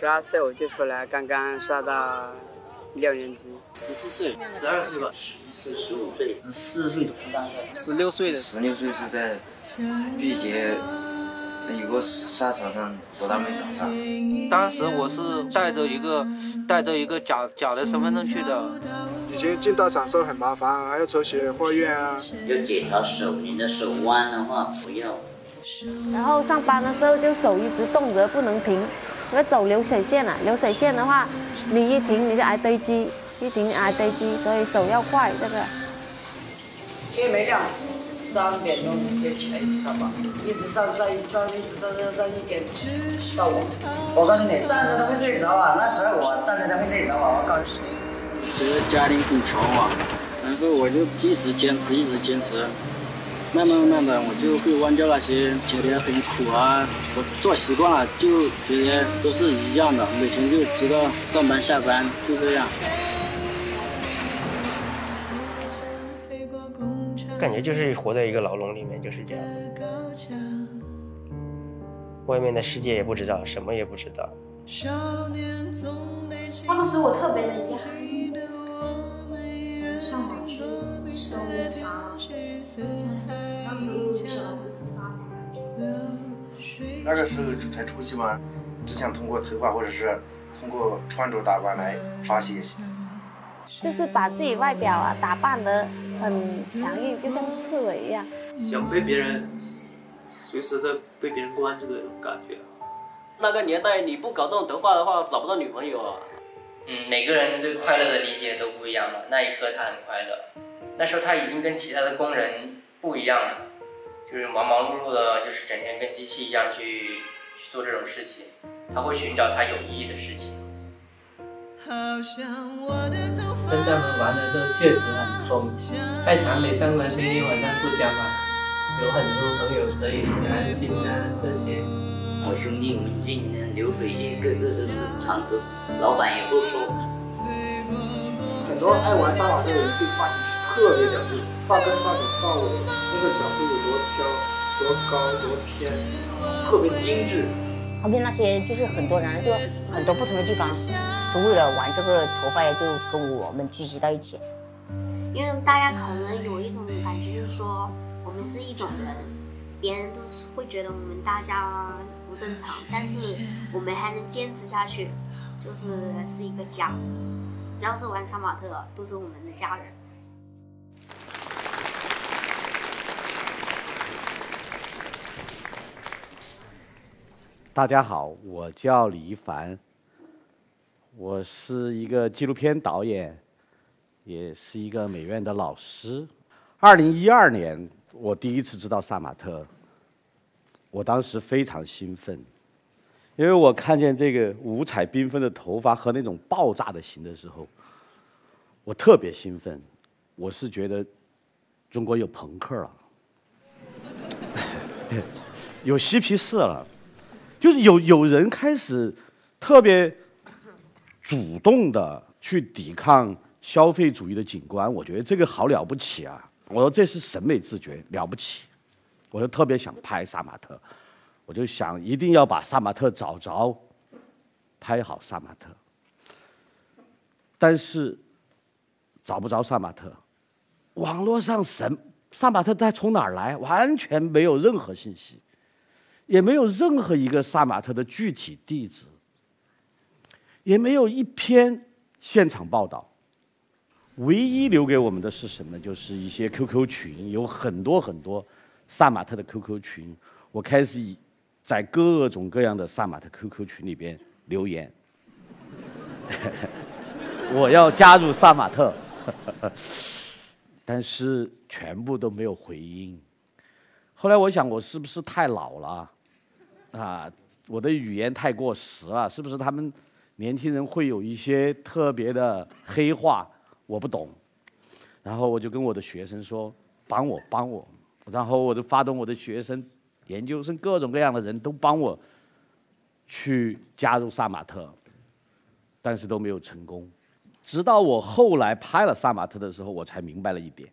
十二岁我就出来，刚刚上到六年级。十四岁，十二岁吧，十一岁，十五岁，十四岁，十三岁，十六岁的。十六岁是在毕节有个沙场上和他们打仗。当时我是带着一个带着一个假假的身份证去的。以前进到场时候很麻烦，还要抽血化验啊。要检查手，你的手弯的话不要。然后上班的时候就手一直动着不能停，要走流水线了。流水线的话，你一停你就挨堆积，一停挨堆积，所以手要快这个。天没亮，三点钟就起来一直上班，一直上上一上一直上上上一点到我。我告诉你，站着都会睡着啊！那时候我站着都会睡着啊！我告诉你。这个家里很穷啊，然后我就一直坚持，一直坚持，慢慢慢慢的我就会忘掉那些觉得很苦啊，我做习惯了就觉得都是一样的，每天就知道上班下班就这样。感觉就是活在一个牢笼里面，就是这样。外面的世界也不知道，什么也不知道。那个时候我特别的压抑，上网去那个时候才初期嘛，只想通过头发或者是通过穿着打扮来发泄，就是把自己外表啊打扮的很强硬，就像刺猬一样。想被别人随时的被别人关注的那种感觉。那个年代你不搞这种头发的话，找不到女朋友啊。嗯，每个人对快乐的理解都不一样嘛。那一刻他很快乐，那时候他已经跟其他的工人不一样了，就是忙忙碌碌的，就是整天跟机器一样去去做这种事情。他会寻找他有意义的事情。跟他们玩的时候确实很疯，在厂里上班天天晚上不加班，有很多朋友可以谈心啊这些。我兄弟们进的流水线，个个都是唱歌，老板也不说。很多爱玩沙马特的人对发型是特别讲究，发根、发尾、发尾那个角度有多飘、多高、多偏，特别精致。旁边那些就是很多人，就很多不同的地方，就为了玩这个头发呀，就跟我们聚集到一起。因为大家可能有一种感觉，就是说我们是一种人，别人都是会觉得我们大家。不正常，但是我们还能坚持下去，就是是一个家。只要是玩杀马特，都是我们的家人。大家好，我叫李一凡，我是一个纪录片导演，也是一个美院的老师。二零一二年，我第一次知道杀马特。我当时非常兴奋，因为我看见这个五彩缤纷的头发和那种爆炸的形的时候，我特别兴奋。我是觉得中国有朋克了，有嬉皮士了，就是有有人开始特别主动的去抵抗消费主义的景观。我觉得这个好了不起啊！我说这是审美自觉，了不起。我就特别想拍杀马特，我就想一定要把杀马特找着，拍好杀马特。但是找不着杀马特，网络上什杀马特他从哪儿来？完全没有任何信息，也没有任何一个杀马特的具体地址，也没有一篇现场报道。唯一留给我们的是什么呢？就是一些 QQ 群，有很多很多。杀马特的 QQ 群，我开始以在各种各样的杀马特 QQ 群里边留言，我要加入杀马特，但是全部都没有回音。后来我想，我是不是太老了？啊，我的语言太过时了，是不是他们年轻人会有一些特别的黑话？我不懂。然后我就跟我的学生说：“帮我，帮我。”然后我就发动我的学生、研究生，各种各样的人都帮我去加入杀马特，但是都没有成功。直到我后来拍了杀马特的时候，我才明白了一点：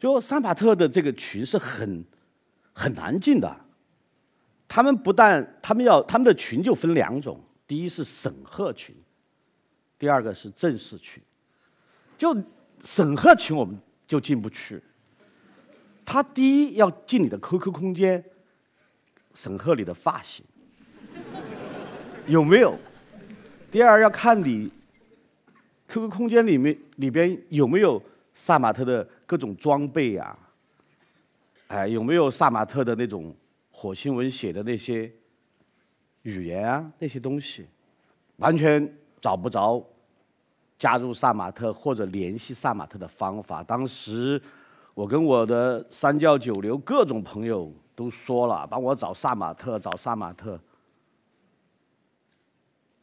就杀马特的这个群是很很难进的。他们不但他们要他们的群就分两种，第一是审核群，第二个是正式群。就审核群我们就进不去。他第一要进你的 QQ 空间，审核你的发型有没有；第二要看你 QQ 空间里面里边有没有萨马特的各种装备啊，哎有没有萨马特的那种火星文写的那些语言啊那些东西，完全找不着加入萨马特或者联系萨马特的方法。当时。我跟我的三教九流各种朋友都说了，帮我找萨马特，找萨马特，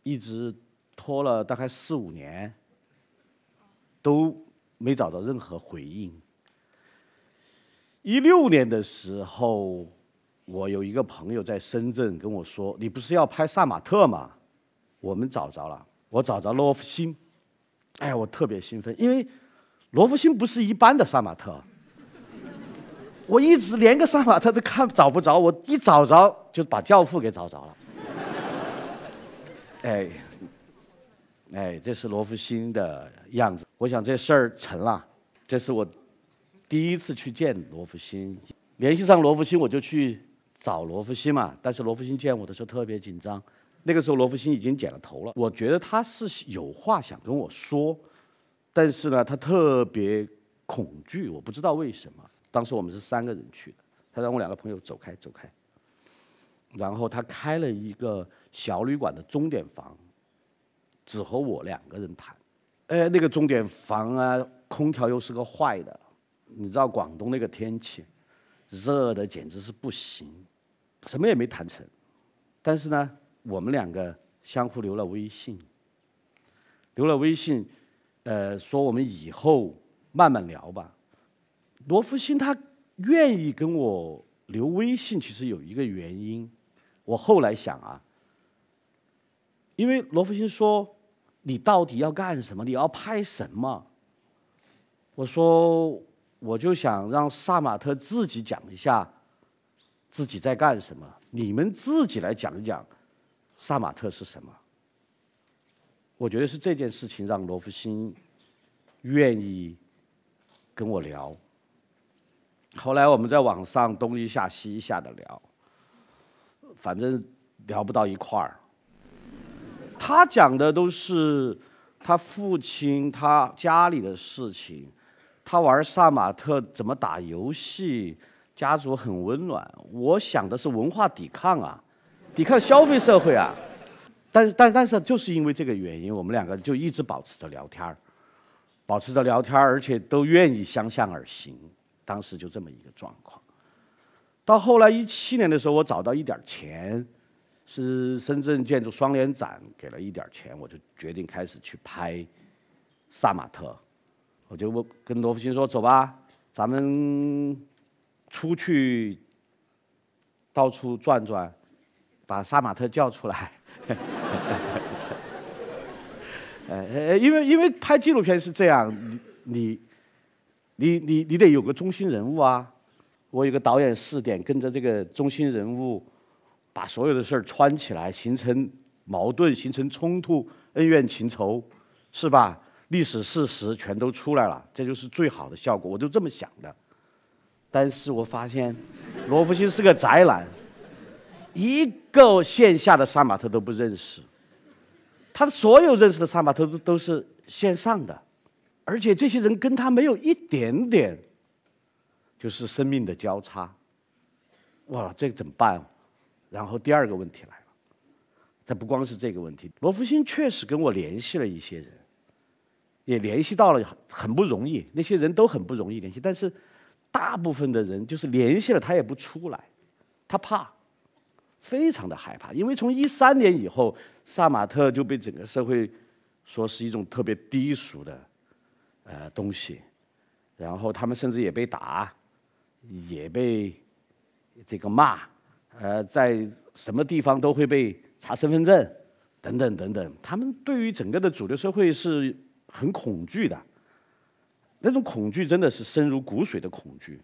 一直拖了大概四五年，都没找到任何回应。一六年的时候，我有一个朋友在深圳跟我说：“你不是要拍萨马特吗？”我们找着了，我找着罗福星，哎，我特别兴奋，因为罗福星不是一般的杀马特。我一直连个杀马特都看找不着，我一找着就把教父给找着了。哎，哎，这是罗福星的样子。我想这事儿成了，这是我第一次去见罗福星，联系上罗福星我就去找罗福星嘛。但是罗福星见我的时候特别紧张，那个时候罗福星已经剪了头了。我觉得他是有话想跟我说，但是呢，他特别恐惧，我不知道为什么。当时我们是三个人去的，他让我两个朋友走开走开，然后他开了一个小旅馆的钟点房，只和我两个人谈。哎，那个钟点房啊，空调又是个坏的，你知道广东那个天气，热的简直是不行，什么也没谈成。但是呢，我们两个相互留了微信，留了微信，呃，说我们以后慢慢聊吧。罗福星他愿意跟我留微信，其实有一个原因。我后来想啊，因为罗福星说：“你到底要干什么？你要拍什么？”我说：“我就想让萨马特自己讲一下自己在干什么，你们自己来讲一讲萨马特是什么。”我觉得是这件事情让罗福星愿意跟我聊。后来我们在网上东一下西一下的聊，反正聊不到一块儿。他讲的都是他父亲、他家里的事情，他玩萨马特怎么打游戏，家族很温暖。我想的是文化抵抗啊，抵抗消费社会啊。但是，但但是就是因为这个原因，我们两个就一直保持着聊天儿，保持着聊天儿，而且都愿意相向而行。当时就这么一个状况，到后来一七年的时候，我找到一点钱，是深圳建筑双年展给了一点钱，我就决定开始去拍萨马特。我就跟罗福星说：“走吧，咱们出去到处转转，把杀马特叫出来。”呃，因为因为拍纪录片是这样，你。你你你你得有个中心人物啊！我有个导演试点，跟着这个中心人物，把所有的事儿串起来，形成矛盾，形成冲突，恩怨情仇，是吧？历史事实全都出来了，这就是最好的效果。我就这么想的。但是我发现，罗福星是个宅男，一个线下的杀马特都不认识，他所有认识的杀马特都都是线上的。而且这些人跟他没有一点点，就是生命的交叉。哇，这个怎么办？然后第二个问题来了，这不光是这个问题，罗福星确实跟我联系了一些人，也联系到了很很不容易，那些人都很不容易联系，但是大部分的人就是联系了他也不出来，他怕，非常的害怕，因为从一三年以后，萨马特就被整个社会说是一种特别低俗的。呃，东西，然后他们甚至也被打，也被这个骂，呃，在什么地方都会被查身份证，等等等等。他们对于整个的主流社会是很恐惧的，那种恐惧真的是深如骨髓的恐惧，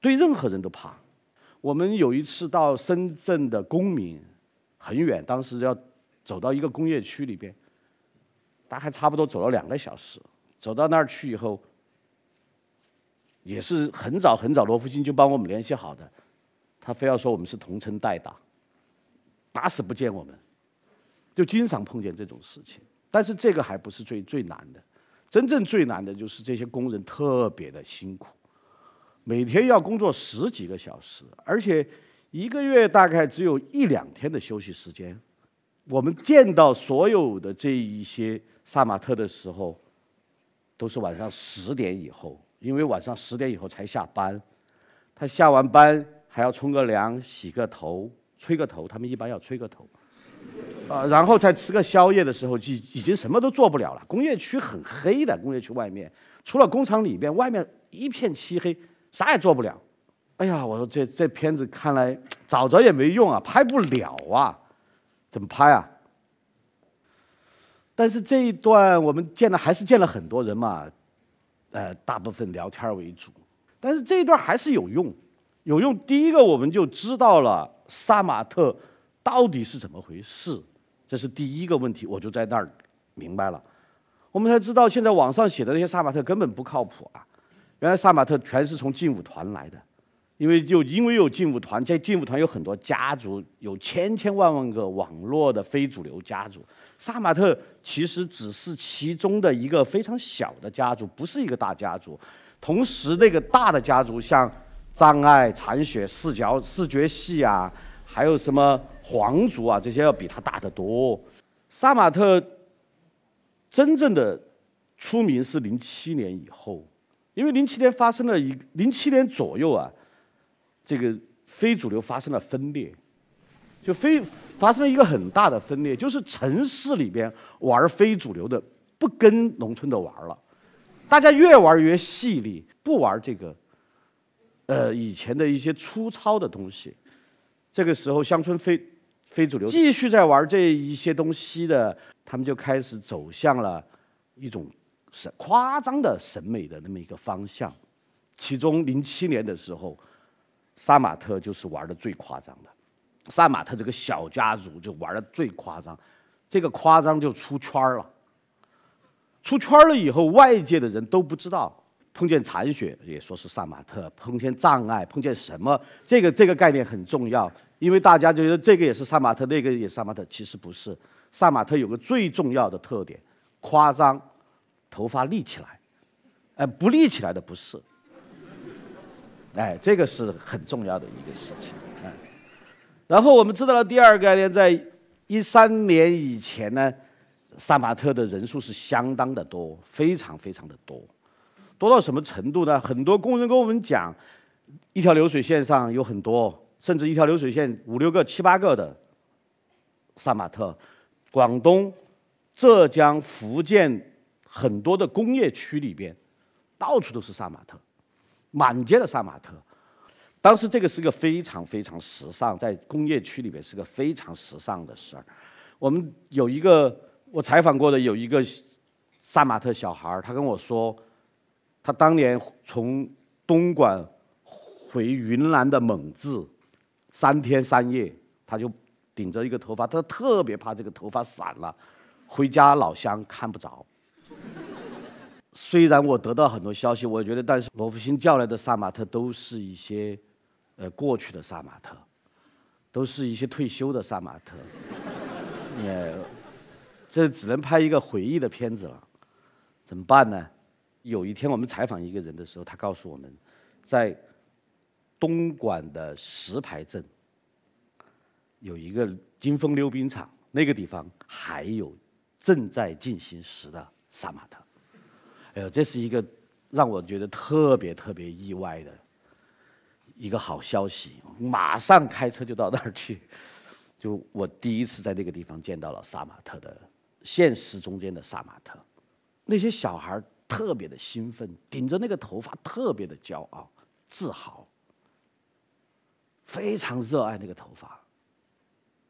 对任何人都怕。我们有一次到深圳的公民，很远，当时要走到一个工业区里边，大概差不多走了两个小时。走到那儿去以后，也是很早很早，罗福星就帮我们联系好的，他非要说我们是同城代打，打死不见我们，就经常碰见这种事情。但是这个还不是最最难的，真正最难的就是这些工人特别的辛苦，每天要工作十几个小时，而且一个月大概只有一两天的休息时间。我们见到所有的这一些杀马特的时候，都是晚上十点以后，因为晚上十点以后才下班，他下完班还要冲个凉、洗个头、吹个头，他们一般要吹个头。呃，然后再吃个宵夜的时候，已已经什么都做不了了。工业区很黑的，工业区外面除了工厂里边，外面一片漆黑，啥也做不了。哎呀，我说这这片子看来找着也没用啊，拍不了啊，怎么拍啊？但是这一段我们见了，还是见了很多人嘛，呃，大部分聊天为主。但是这一段还是有用，有用。第一个，我们就知道了杀马特到底是怎么回事。这是第一个问题，我就在那儿明白了。我们才知道，现在网上写的那些杀马特根本不靠谱啊！原来杀马特全是从劲舞团来的，因为就因为有劲舞团，在劲舞团有很多家族，有千千万万个网络的非主流家族。杀马特其实只是其中的一个非常小的家族，不是一个大家族。同时，那个大的家族像障碍、残血、视角、视觉系啊。还有什么皇族啊？这些要比他大得多。杀马特真正的出名是零七年以后，因为零七年发生了一零七年左右啊，这个非主流发生了分裂，就非发生了一个很大的分裂，就是城市里边玩非主流的不跟农村的玩了，大家越玩越细腻，不玩这个呃以前的一些粗糙的东西。这个时候，乡村非非主流继续在玩这一些东西的，他们就开始走向了一种审夸张的审美的那么一个方向。其中，零七年的时候，杀马特就是玩的最夸张的。杀马特这个小家族就玩的最夸张，这个夸张就出圈了。出圈了以后，外界的人都不知道。碰见残血也说是杀马特，碰见障碍，碰见什么？这个这个概念很重要。因为大家觉得这个也是杀马特，那个也是杀马特，其实不是。杀马特有个最重要的特点，夸张，头发立起来，哎，不立起来的不是。哎，这个是很重要的一个事情。哎，然后我们知道了第二个概念，在一三年以前呢，杀马特的人数是相当的多，非常非常的多，多到什么程度呢？很多工人跟我们讲，一条流水线上有很多。甚至一条流水线五六个、七八个的杀马特，广东、浙江、福建很多的工业区里边，到处都是杀马特，满街的杀马特。当时这个是个非常非常时尚，在工业区里边是个非常时尚的事儿。我们有一个我采访过的有一个杀马特小孩儿，他跟我说，他当年从东莞回云南的蒙自。三天三夜，他就顶着一个头发，他特别怕这个头发散了，回家老乡看不着。虽然我得到很多消息，我觉得，但是罗福星叫来的杀马特都是一些，呃，过去的杀马特，都是一些退休的杀马特。呃，这只能拍一个回忆的片子了，怎么办呢？有一天我们采访一个人的时候，他告诉我们，在。东莞的石牌镇有一个金峰溜冰场，那个地方还有正在进行时的杀马特。哎呦，这是一个让我觉得特别特别意外的一个好消息。马上开车就到那儿去，就我第一次在那个地方见到了杀马特的现实中间的杀马特。那些小孩特别的兴奋，顶着那个头发特别的骄傲、自豪。非常热爱那个头发，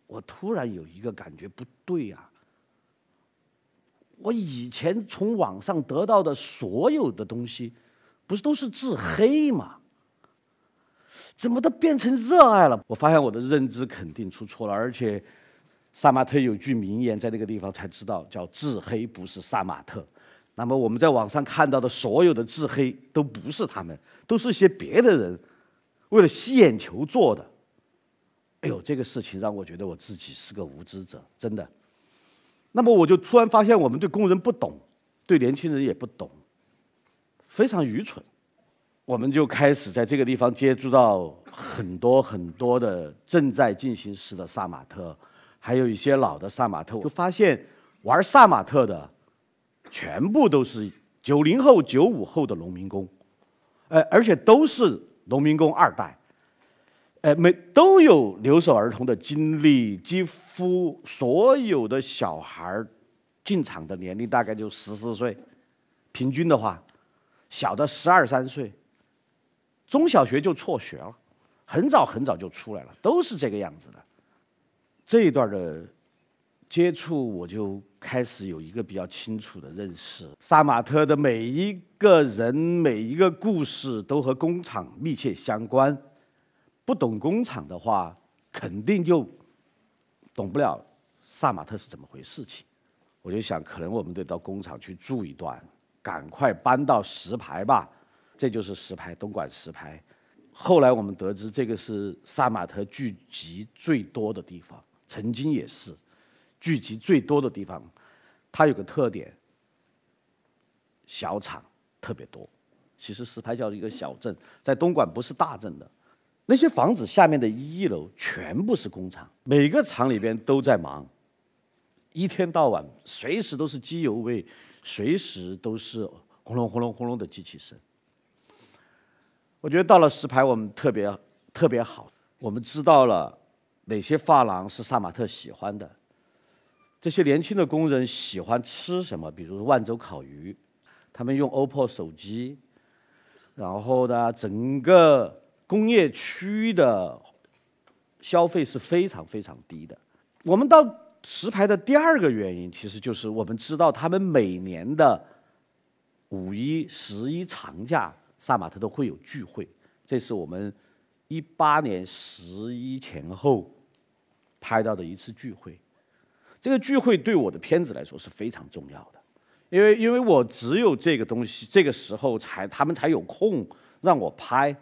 我突然有一个感觉不对呀！我以前从网上得到的所有的东西，不是都是自黑吗？怎么都变成热爱了？我发现我的认知肯定出错了，而且杀马特有句名言，在那个地方才知道，叫“自黑不是杀马特”。那么我们在网上看到的所有的自黑，都不是他们，都是些别的人为了吸眼球做的。哎呦，这个事情让我觉得我自己是个无知者，真的。那么我就突然发现，我们对工人不懂，对年轻人也不懂，非常愚蠢。我们就开始在这个地方接触到很多很多的正在进行时的杀马特，还有一些老的杀马特，就发现玩杀马特的。全部都是九零后、九五后的农民工，呃，而且都是农民工二代，呃，每都有留守儿童的经历，几乎所有的小孩进厂的年龄大概就十四岁，平均的话，小的十二三岁，中小学就辍学了，很早很早就出来了，都是这个样子的。这一段的接触，我就。开始有一个比较清楚的认识，杀马特的每一个人、每一个故事都和工厂密切相关。不懂工厂的话，肯定就懂不了杀马特是怎么回事。情，我就想，可能我们得到工厂去住一段，赶快搬到石牌吧。这就是石牌，东莞石牌。后来我们得知，这个是杀马特聚集最多的地方，曾经也是。聚集最多的地方，它有个特点，小厂特别多。其实石牌叫一个小镇，在东莞不是大镇的。那些房子下面的一楼全部是工厂，每个厂里边都在忙，一天到晚随时都是机油味，随时都是轰隆轰隆轰隆的机器声。我觉得到了石牌，我们特别特别好，我们知道了哪些发廊是杀马特喜欢的。这些年轻的工人喜欢吃什么？比如万州烤鱼，他们用 OPPO 手机，然后呢，整个工业区的消费是非常非常低的。我们到石牌的第二个原因，其实就是我们知道他们每年的五一、十一长假，萨马特都会有聚会。这是我们一八年十一前后拍到的一次聚会。这个聚会对我的片子来说是非常重要的，因为因为我只有这个东西，这个时候才他们才有空让我拍，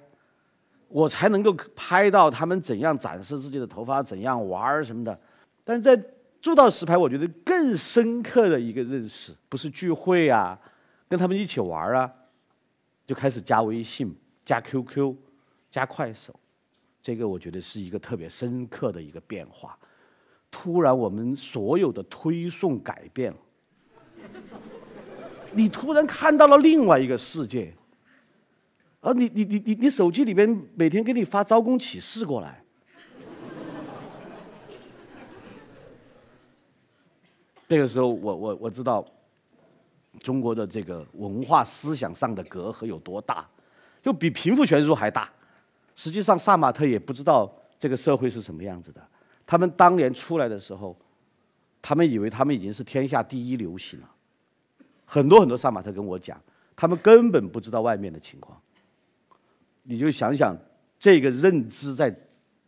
我才能够拍到他们怎样展示自己的头发，怎样玩儿什么的。但在做到实拍，我觉得更深刻的一个认识，不是聚会啊，跟他们一起玩儿啊，就开始加微信、加 QQ、加快手，这个我觉得是一个特别深刻的一个变化。突然，我们所有的推送改变了。你突然看到了另外一个世界，而你你你你你手机里边每天给你发招工启事过来。这个时候，我我我知道中国的这个文化思想上的隔阂有多大，就比贫富悬殊还大。实际上，萨马特也不知道这个社会是什么样子的。他们当年出来的时候，他们以为他们已经是天下第一流行了。很多很多杀马特跟我讲，他们根本不知道外面的情况。你就想想这个认知在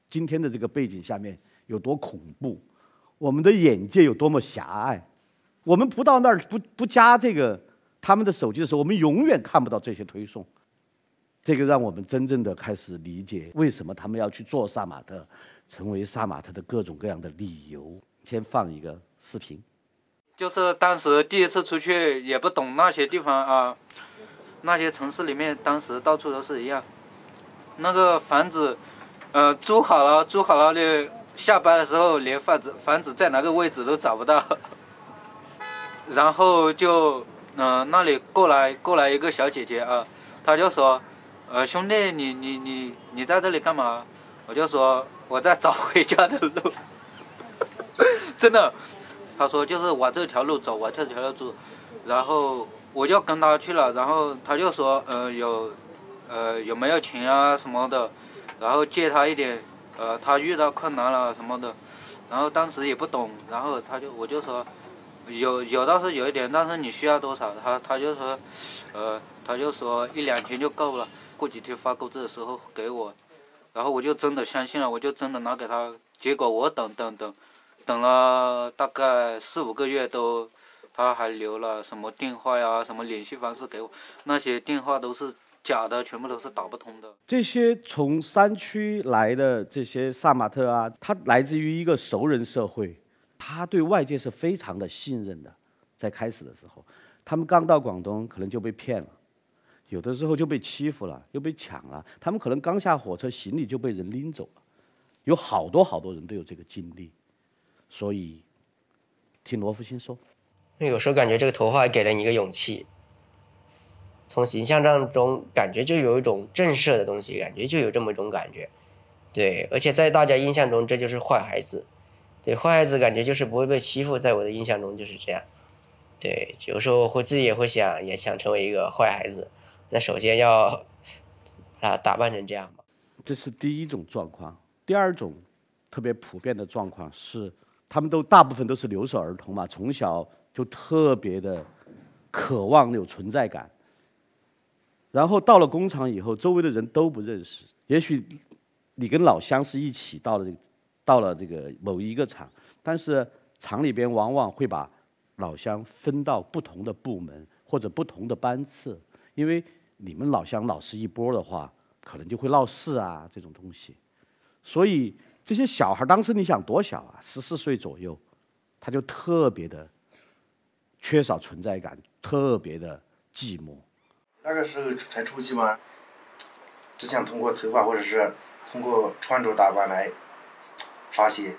今天的这个背景下面有多恐怖，我们的眼界有多么狭隘。我们不到那儿不不加这个他们的手机的时候，我们永远看不到这些推送。这个让我们真正的开始理解为什么他们要去做杀马特。成为杀马特的各种各样的理由。先放一个视频，就是当时第一次出去也不懂那些地方啊，那些城市里面当时到处都是一样，那个房子，呃，租好了，租好了的，下班的时候连房子房子在哪个位置都找不到，然后就嗯那里过来过来一个小姐姐啊，她就说，呃兄弟你你你你在这里干嘛？我就说。我在找回家的路，真的，他说就是往这条路走，往这条路走，然后我就跟他去了，然后他就说，呃，有，呃，有没有钱啊什么的，然后借他一点，呃，他遇到困难了什么的，然后当时也不懂，然后他就我就说，有有倒是有一点，但是你需要多少？他他就说，呃，他就说一两天就够了，过几天发工资的时候给我。然后我就真的相信了，我就真的拿给他，结果我等等等，等了大概四五个月都，他还留了什么电话呀、什么联系方式给我，那些电话都是假的，全部都是打不通的。这些从山区来的这些萨马特啊，他来自于一个熟人社会，他对外界是非常的信任的。在开始的时候，他们刚到广东，可能就被骗了，有的时候就被欺负了，又被抢了。他们可能刚下火车，行李就被人拎走了，有好多好多人都有这个经历。所以，听罗福星说，那有时候感觉这个头发给了你一个勇气。从形象当中感觉就有一种震慑的东西，感觉就有这么一种感觉，对，而且在大家印象中这就是坏孩子，对，坏孩子感觉就是不会被欺负，在我的印象中就是这样，对，有时候会自己也会想，也想成为一个坏孩子，那首先要啊打扮成这样吧。这是第一种状况，第二种特别普遍的状况是，他们都大部分都是留守儿童嘛，从小就特别的渴望有存在感。然后到了工厂以后，周围的人都不认识。也许你跟老乡是一起到了这个，到了这个某一个厂，但是厂里边往往会把老乡分到不同的部门或者不同的班次，因为你们老乡老是一波的话，可能就会闹事啊这种东西。所以这些小孩当时你想多小啊，十四岁左右，他就特别的缺少存在感，特别的寂寞。那个时候才初期嘛，只想通过头发或者是通过穿着打扮来发泄，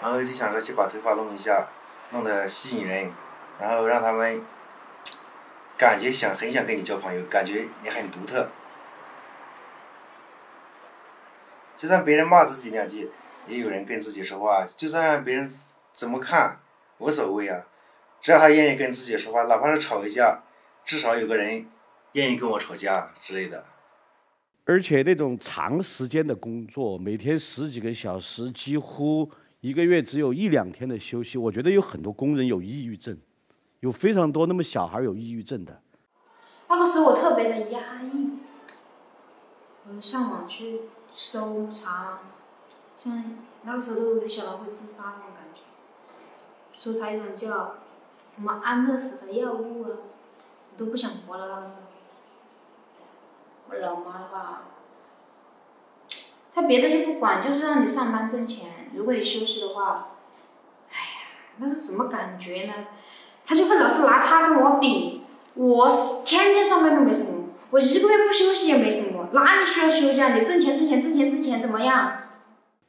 然后就想着去把头发弄一下，弄得吸引人，然后让他们感觉想很想跟你交朋友，感觉你很独特。就算别人骂自己两句，也有人跟自己说话；就算别人怎么看，无所谓啊，只要他愿意跟自己说话，哪怕是吵一架。至少有个人愿意跟我吵架之类的，而且那种长时间的工作，每天十几个小时，几乎一个月只有一两天的休息，我觉得有很多工人有抑郁症，有非常多那么小孩有抑郁症的。那个时候我特别的压抑，我上网去搜查，像那个时候都有小人会自杀那种感觉，搜查一种叫什么安乐死的药物啊。都不想活了那个时候，我老妈的话，她别的就不管，就是让你上班挣钱。如果你休息的话，哎呀，那是什么感觉呢？他就会老是拿他跟我比，我天天上班都没什么，我一个月不休息也没什么，哪里需要休假？你挣钱挣钱挣钱挣钱怎么样？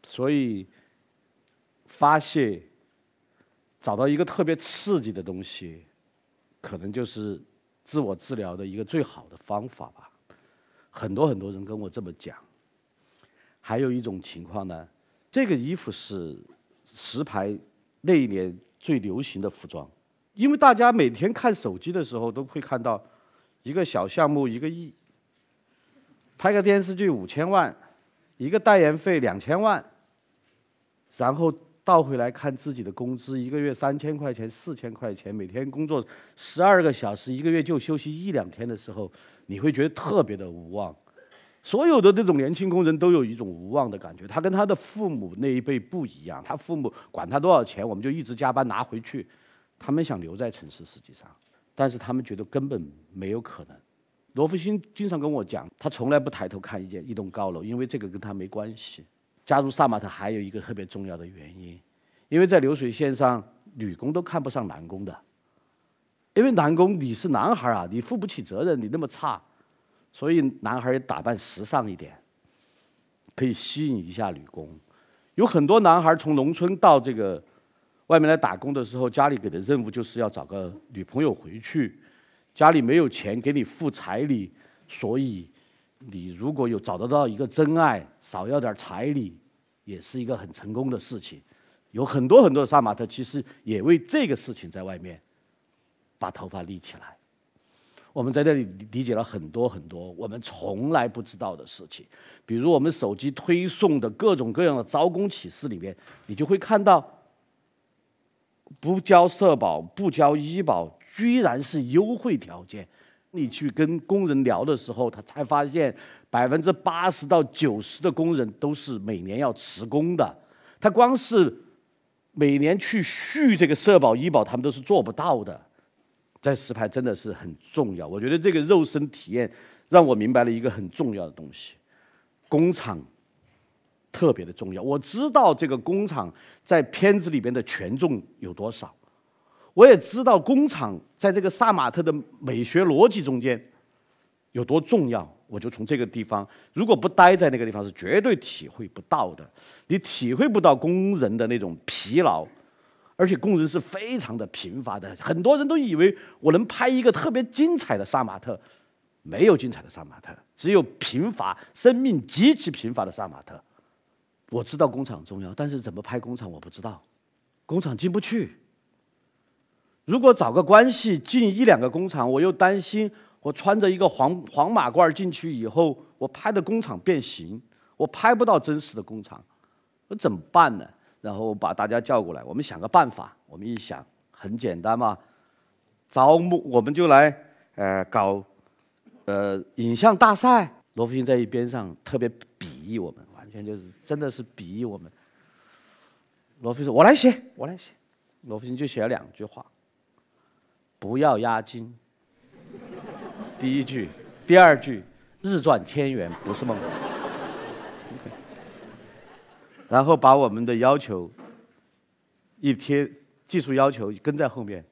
所以，发泄，找到一个特别刺激的东西，可能就是。自我治疗的一个最好的方法吧，很多很多人跟我这么讲。还有一种情况呢，这个衣服是石牌那一年最流行的服装，因为大家每天看手机的时候都会看到一个小项目一个亿，拍个电视剧五千万，一个代言费两千万，然后。倒回来看自己的工资，一个月三千块钱、四千块钱，每天工作十二个小时，一个月就休息一两天的时候，你会觉得特别的无望。所有的这种年轻工人都有一种无望的感觉。他跟他的父母那一辈不一样，他父母管他多少钱，我们就一直加班拿回去。他们想留在城市，实际上，但是他们觉得根本没有可能。罗福星经常跟我讲，他从来不抬头看一件一栋高楼，因为这个跟他没关系。加入萨马特还有一个特别重要的原因，因为在流水线上，女工都看不上男工的，因为男工你是男孩啊，你负不起责任，你那么差，所以男孩也打扮时尚一点，可以吸引一下女工。有很多男孩从农村到这个外面来打工的时候，家里给的任务就是要找个女朋友回去，家里没有钱给你付彩礼，所以。你如果有找得到一个真爱，少要点彩礼，也是一个很成功的事情。有很多很多的杀马特，其实也为这个事情在外面把头发立起来。我们在这里理解了很多很多我们从来不知道的事情，比如我们手机推送的各种各样的招工启事里面，你就会看到，不交社保、不交医保，居然是优惠条件。你去跟工人聊的时候，他才发现百分之八十到九十的工人都是每年要辞工的。他光是每年去续这个社保、医保，他们都是做不到的。在石牌真的是很重要，我觉得这个肉身体验让我明白了一个很重要的东西：工厂特别的重要。我知道这个工厂在片子里边的权重有多少，我也知道工厂在这个萨马特的美学逻辑中间有多重要。我就从这个地方，如果不待在那个地方，是绝对体会不到的。你体会不到工人的那种疲劳，而且工人是非常的贫乏的。很多人都以为我能拍一个特别精彩的杀马特，没有精彩的杀马特，只有贫乏、生命极其贫乏的杀马特。我知道工厂重要，但是怎么拍工厂我不知道，工厂进不去。如果找个关系进一两个工厂，我又担心。我穿着一个黄黄马褂进去以后，我拍的工厂变形，我拍不到真实的工厂，我怎么办呢？然后把大家叫过来，我们想个办法。我们一想，很简单嘛，招募我们就来，呃，搞，呃，影像大赛。罗福星在一边上特别鄙夷我们，全就是真的是鄙夷我们。罗非说：“我来写，我来写。”罗福星就写了两句话：“不要押金。”第一句，第二句，日赚千元不是梦。然后把我们的要求一贴，技术要求跟在后面，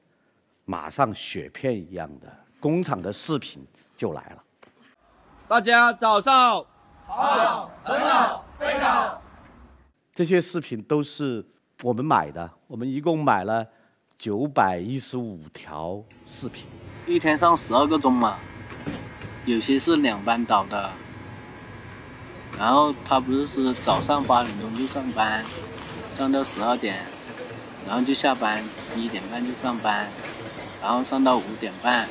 马上雪片一样的工厂的视频就来了。大家早上好，很好，非常。这些视频都是我们买的，我们一共买了九百一十五条视频，一天上十二个钟嘛。有些是两班倒的，然后他不是是早上八点钟就上班，上到十二点，然后就下班，一点半就上班，然后上到五点半，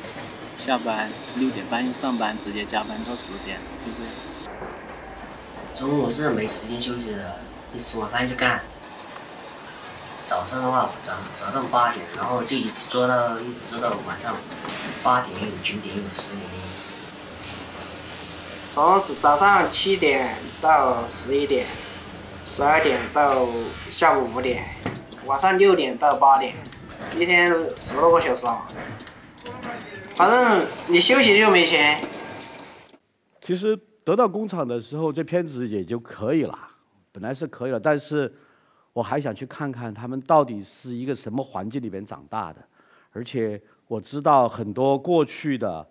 下班六点半又上班，直接加班到十点，就这样。中午是没时间休息的，一吃完饭就干。早上的话，早早上八点，然后就一直做到一直做到晚上八点有九点有十点。从早上七点到十一点，十二点到下午五点，晚上六点到八点，一天十多个小时啊。反正你休息就没钱。其实得到工厂的时候，这片子也就可以了，本来是可以了，但是我还想去看看他们到底是一个什么环境里边长大的，而且我知道很多过去的。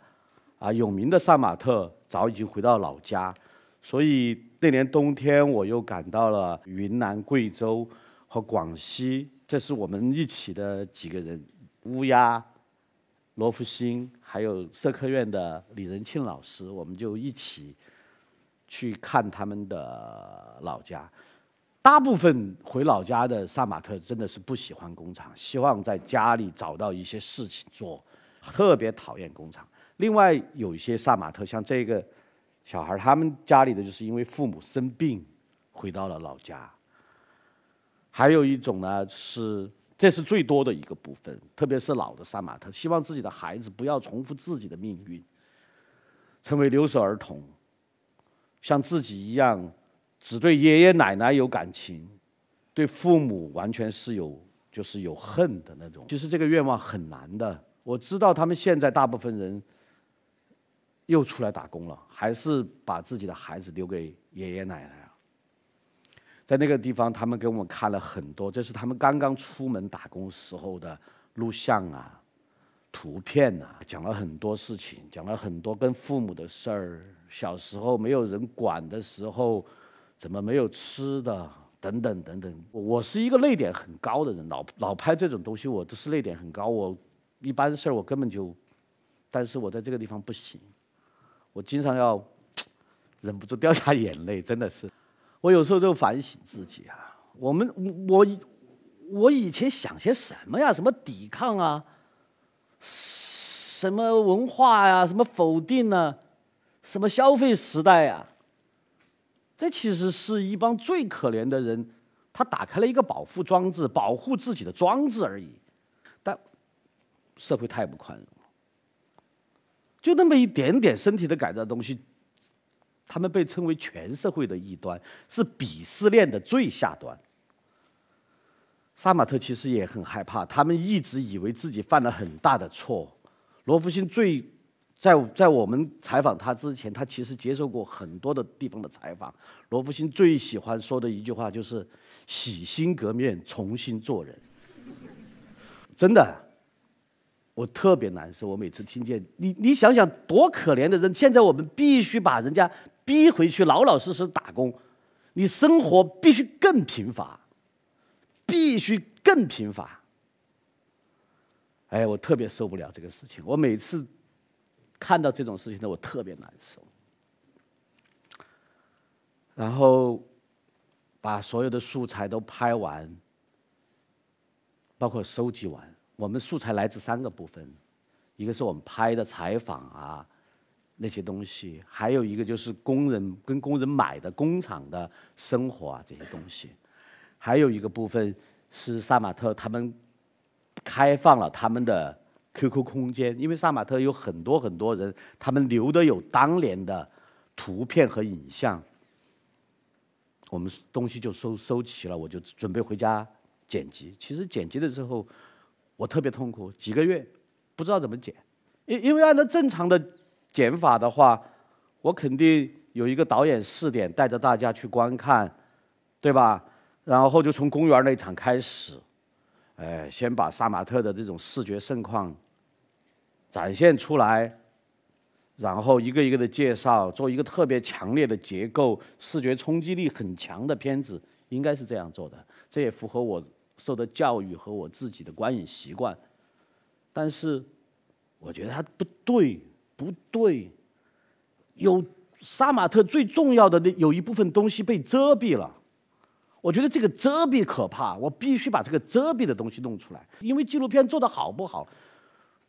啊，有名的杀马特早已经回到老家，所以那年冬天我又赶到了云南、贵州和广西。这是我们一起的几个人：乌鸦、罗福星，还有社科院的李仁庆老师。我们就一起去看他们的老家。大部分回老家的杀马特真的是不喜欢工厂，希望在家里找到一些事情做，特别讨厌工厂。另外有一些萨马特，像这个小孩，他们家里的就是因为父母生病，回到了老家。还有一种呢，是这是最多的一个部分，特别是老的萨马特，希望自己的孩子不要重复自己的命运，成为留守儿童，像自己一样，只对爷爷奶奶有感情，对父母完全是有就是有恨的那种。其实这个愿望很难的，我知道他们现在大部分人。又出来打工了，还是把自己的孩子留给爷爷奶奶？在那个地方，他们给我们看了很多，这是他们刚刚出门打工时候的录像啊、图片啊，讲了很多事情，讲了很多跟父母的事儿，小时候没有人管的时候，怎么没有吃的，等等等等。我是一个泪点很高的人，老老拍这种东西，我都是泪点很高。我一般事儿我根本就，但是我在这个地方不行。我经常要忍不住掉下眼泪，真的是。我有时候就反省自己啊，我们我我以前想些什么呀？什么抵抗啊？什么文化呀？什么否定呢？什么消费时代呀？这其实是一帮最可怜的人，他打开了一个保护装置，保护自己的装置而已。但社会太不宽容了。就那么一点点身体的改造东西，他们被称为全社会的异端，是鄙视链的最下端。杀马特其实也很害怕，他们一直以为自己犯了很大的错。罗福星最在在我们采访他之前，他其实接受过很多的地方的采访。罗福星最喜欢说的一句话就是“洗心革面，重新做人”。真的，我特别难受。我每次听见你，你想想多可怜的人，现在我们必须把人家逼回去，老老实实打工，你生活必须更贫乏，必须更贫乏。哎，我特别受不了这个事情。我每次看到这种事情呢，我特别难受。然后把所有的素材都拍完，包括收集完。我们素材来自三个部分，一个是我们拍的采访啊那些东西，还有一个就是工人跟工人买的工厂的生活啊这些东西，还有一个部分是杀马特他们。开放了他们的 QQ 空间，因为杀马特有很多很多人，他们留的有当年的图片和影像，我们东西就收收齐了，我就准备回家剪辑。其实剪辑的时候，我特别痛苦，几个月不知道怎么剪，因因为按照正常的剪法的话，我肯定有一个导演试点，带着大家去观看，对吧？然后就从公园那场开始。哎，先把杀马特的这种视觉盛况展现出来，然后一个一个的介绍，做一个特别强烈的结构、视觉冲击力很强的片子，应该是这样做的。这也符合我受的教育和我自己的观影习惯。但是，我觉得它不对，不对。有杀马特最重要的那有一部分东西被遮蔽了。我觉得这个遮蔽可怕，我必须把这个遮蔽的东西弄出来。因为纪录片做的好不好，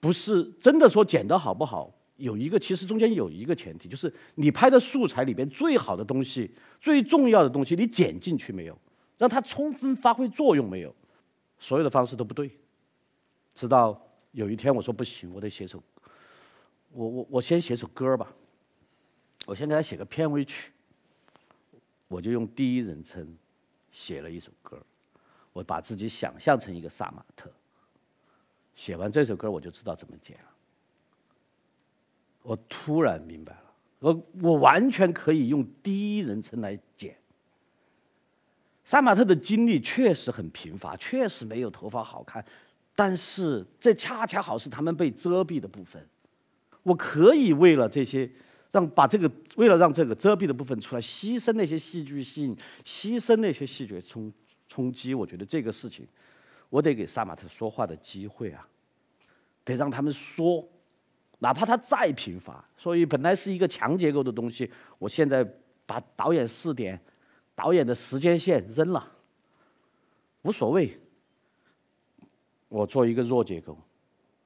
不是真的说剪得好不好，有一个其实中间有一个前提，就是你拍的素材里边最好的东西、最重要的东西，你剪进去没有，让它充分发挥作用没有，所有的方式都不对。直到有一天我说不行，我得写首，我我我先写首歌吧，我先给他写个片尾曲，我就用第一人称。写了一首歌，我把自己想象成一个杀马特。写完这首歌，我就知道怎么剪了。我突然明白了，我我完全可以用第一人称来剪。杀马特的经历确实很贫乏，确实没有头发好看，但是这恰恰好是他们被遮蔽的部分。我可以为了这些。让把这个为了让这个遮蔽的部分出来，牺牲那些戏剧性，牺牲那些视觉冲冲击，我觉得这个事情，我得给杀马特说话的机会啊，得让他们说，哪怕他再贫乏。所以本来是一个强结构的东西，我现在把导演试点、导演的时间线扔了，无所谓。我做一个弱结构，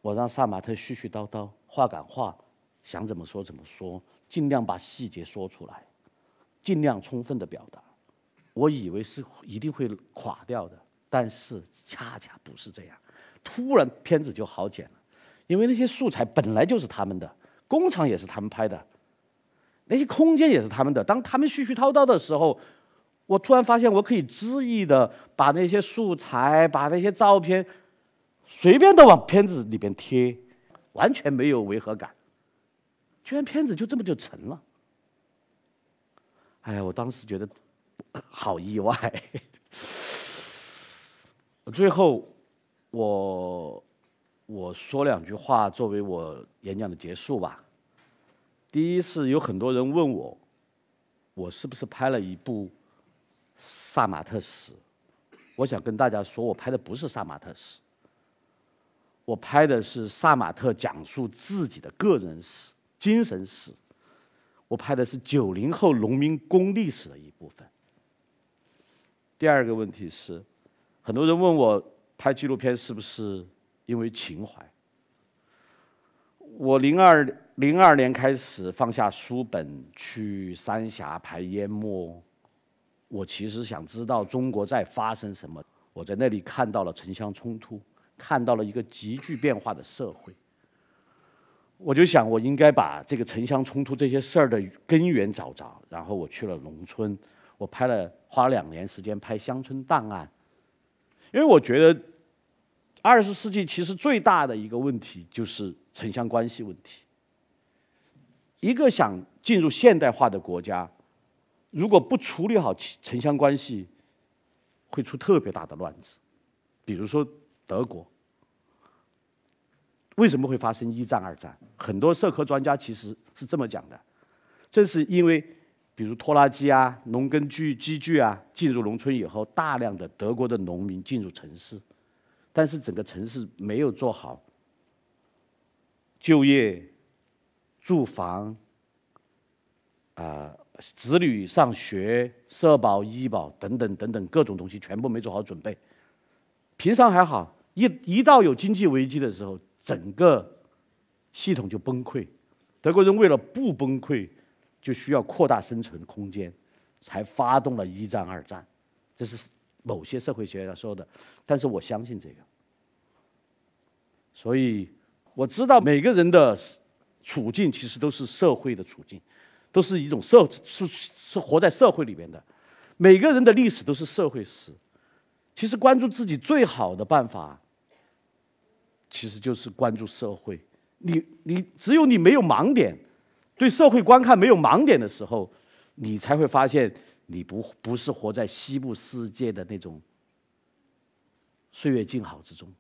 我让杀马特絮絮叨叨，话赶话，想怎么说怎么说。尽量把细节说出来，尽量充分的表达。我以为是一定会垮掉的，但是恰恰不是这样。突然片子就好剪了，因为那些素材本来就是他们的，工厂也是他们拍的，那些空间也是他们的。当他们絮絮叨叨的时候，我突然发现我可以恣意的把那些素材、把那些照片随便的往片子里边贴，完全没有违和感。居然片子就这么就成了，哎呀，我当时觉得好意外。最后，我我说两句话作为我演讲的结束吧。第一是有很多人问我，我是不是拍了一部萨马特史？我想跟大家说，我拍的不是萨马特史，我拍的是萨马特讲述自己的个人史。精神史，我拍的是九零后农民工历史的一部分。第二个问题是，很多人问我拍纪录片是不是因为情怀？我零二零二年开始放下书本去三峡拍淹没，我其实想知道中国在发生什么。我在那里看到了城乡冲突，看到了一个急剧变化的社会。我就想，我应该把这个城乡冲突这些事儿的根源找着。然后我去了农村，我拍了花了两年时间拍乡村档案。因为我觉得二十世纪其实最大的一个问题就是城乡关系问题。一个想进入现代化的国家，如果不处理好城乡关系，会出特别大的乱子。比如说德国，为什么会发生一战、二战？很多社科专家其实是这么讲的：正是因为，比如拖拉机啊、农耕具机具啊进入农村以后，大量的德国的农民进入城市，但是整个城市没有做好就业。住房，啊，子女上学、社保、医保等等等等各种东西全部没做好准备。平常还好，一一到有经济危机的时候，整个系统就崩溃。德国人为了不崩溃，就需要扩大生存空间，才发动了一战、二战。这是某些社会学家说的，但是我相信这个。所以我知道每个人的。处境其实都是社会的处境，都是一种社是是活在社会里面的。每个人的历史都是社会史。其实关注自己最好的办法，其实就是关注社会。你你只有你没有盲点，对社会观看没有盲点的时候，你才会发现你不不是活在西部世界的那种岁月静好之中。